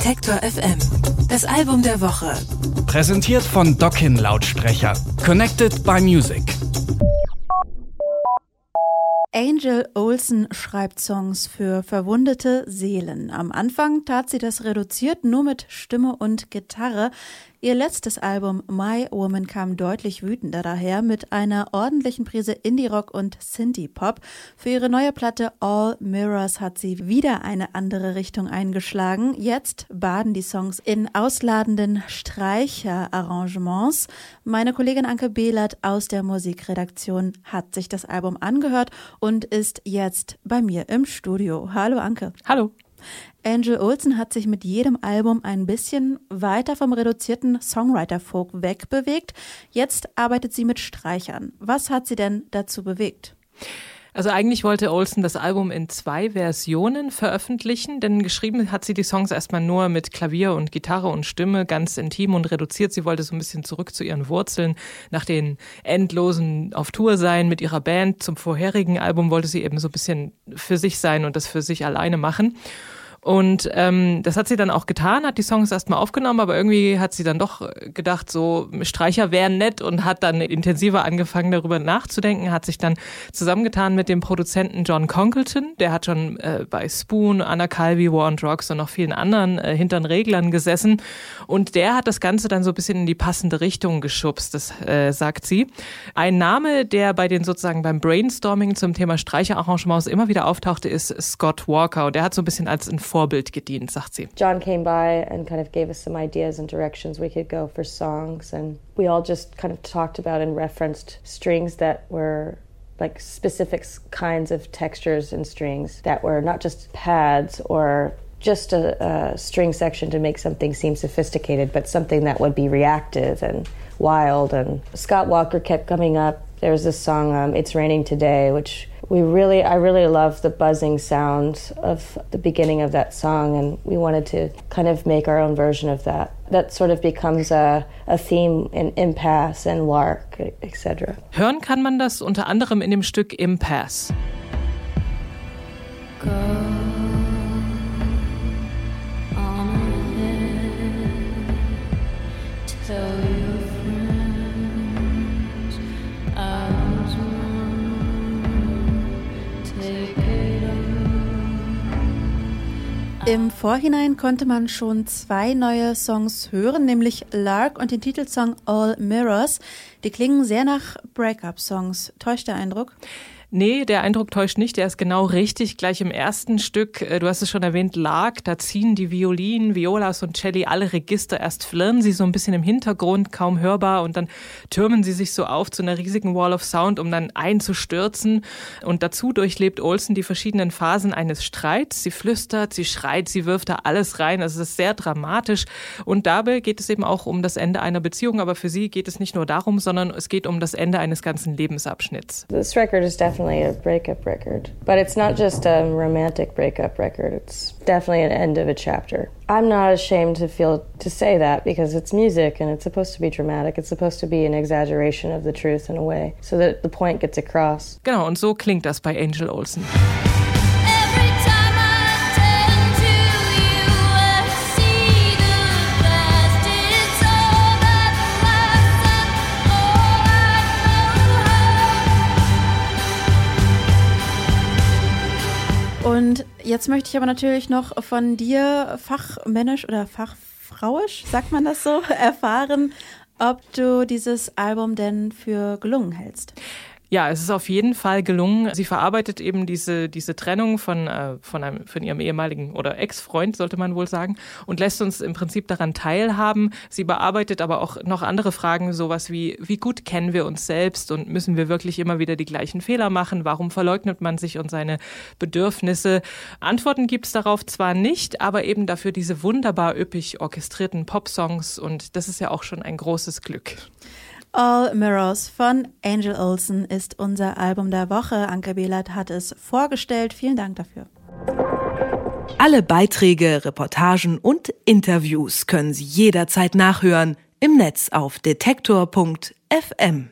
Detektor FM. Das Album der Woche. Präsentiert von Dockin Lautsprecher. Connected by Music. Angel Olsen schreibt Songs für verwundete Seelen. Am Anfang tat sie das reduziert nur mit Stimme und Gitarre. Ihr letztes Album My Woman kam deutlich wütender daher mit einer ordentlichen Prise Indie-Rock und Synthie-Pop. Für ihre neue Platte All Mirrors hat sie wieder eine andere Richtung eingeschlagen. Jetzt baden die Songs in ausladenden Streicherarrangements. Meine Kollegin Anke Behlert aus der Musikredaktion hat sich das Album angehört und ist jetzt bei mir im Studio. Hallo Anke. Hallo. Angel Olsen hat sich mit jedem Album ein bisschen weiter vom reduzierten Songwriter-Folk wegbewegt. Jetzt arbeitet sie mit Streichern. Was hat sie denn dazu bewegt? Also eigentlich wollte Olsen das Album in zwei Versionen veröffentlichen, denn geschrieben hat sie die Songs erstmal nur mit Klavier und Gitarre und Stimme, ganz intim und reduziert. Sie wollte so ein bisschen zurück zu ihren Wurzeln. Nach den endlosen auf Tour sein mit ihrer Band zum vorherigen Album wollte sie eben so ein bisschen für sich sein und das für sich alleine machen. Und ähm, das hat sie dann auch getan, hat die Songs erstmal aufgenommen, aber irgendwie hat sie dann doch gedacht, so Streicher wären nett und hat dann intensiver angefangen, darüber nachzudenken, hat sich dann zusammengetan mit dem Produzenten John Congleton, der hat schon äh, bei Spoon, Anna Calvi, War on Drugs und noch vielen anderen äh, hintern Reglern gesessen. Und der hat das Ganze dann so ein bisschen in die passende Richtung geschubst, das äh, sagt sie. Ein Name, der bei den sozusagen beim Brainstorming zum Thema Streicherarrangements immer wieder auftauchte, ist Scott Walker. Und der hat so ein bisschen als ein Vorbild gedient, sagt sie. John came by and kind of gave us some ideas and directions we could go for songs and we all just kind of talked about and referenced strings that were like specific kinds of textures and strings that were not just pads or just a, a, string section to make something seem sophisticated, but something that would be reactive and wild. And Scott Walker kept coming up. There was this song, um, "It's Raining Today," which we really, I really love the buzzing sound of the beginning of that song, and we wanted to kind of make our own version of that. That sort of becomes a, a theme in Impasse and Lark, etc. Hören kann man das unter anderem in dem Stück Impasse. Go. Im Vorhinein konnte man schon zwei neue Songs hören, nämlich Lark und den Titelsong All Mirrors. Die klingen sehr nach Breakup-Songs. Täuscht der Eindruck? Nee, der Eindruck täuscht nicht. Der ist genau richtig. Gleich im ersten Stück, äh, du hast es schon erwähnt, lag, da ziehen die Violinen, Violas und Celli alle Register. Erst flirren sie so ein bisschen im Hintergrund, kaum hörbar, und dann türmen sie sich so auf zu einer riesigen Wall of Sound, um dann einzustürzen. Und dazu durchlebt Olsen die verschiedenen Phasen eines Streits. Sie flüstert, sie schreit, sie wirft da alles rein. Also es ist sehr dramatisch. Und dabei geht es eben auch um das Ende einer Beziehung. Aber für sie geht es nicht nur darum, sondern es geht um das Ende eines ganzen Lebensabschnitts. This record is definitely definitely a breakup record. But it's not just a romantic breakup record, it's definitely an end of a chapter. I'm not ashamed to feel to say that because it's music and it's supposed to be dramatic. It's supposed to be an exaggeration of the truth in a way so that the point gets across. Genau, und so klingt das bei Angel Olsen. Und jetzt möchte ich aber natürlich noch von dir fachmännisch oder fachfrauisch, sagt man das so, erfahren, ob du dieses Album denn für gelungen hältst. Ja, es ist auf jeden Fall gelungen. Sie verarbeitet eben diese, diese Trennung von, äh, von, einem, von ihrem ehemaligen oder Ex-Freund, sollte man wohl sagen, und lässt uns im Prinzip daran teilhaben. Sie bearbeitet aber auch noch andere Fragen, sowas wie, wie gut kennen wir uns selbst und müssen wir wirklich immer wieder die gleichen Fehler machen? Warum verleugnet man sich und seine Bedürfnisse? Antworten gibt es darauf zwar nicht, aber eben dafür diese wunderbar üppig orchestrierten Popsongs und das ist ja auch schon ein großes Glück. All Mirrors von Angel Olsen ist unser Album der Woche. Anke Behlert hat es vorgestellt. Vielen Dank dafür. Alle Beiträge, Reportagen und Interviews können Sie jederzeit nachhören im Netz auf detektor.fm.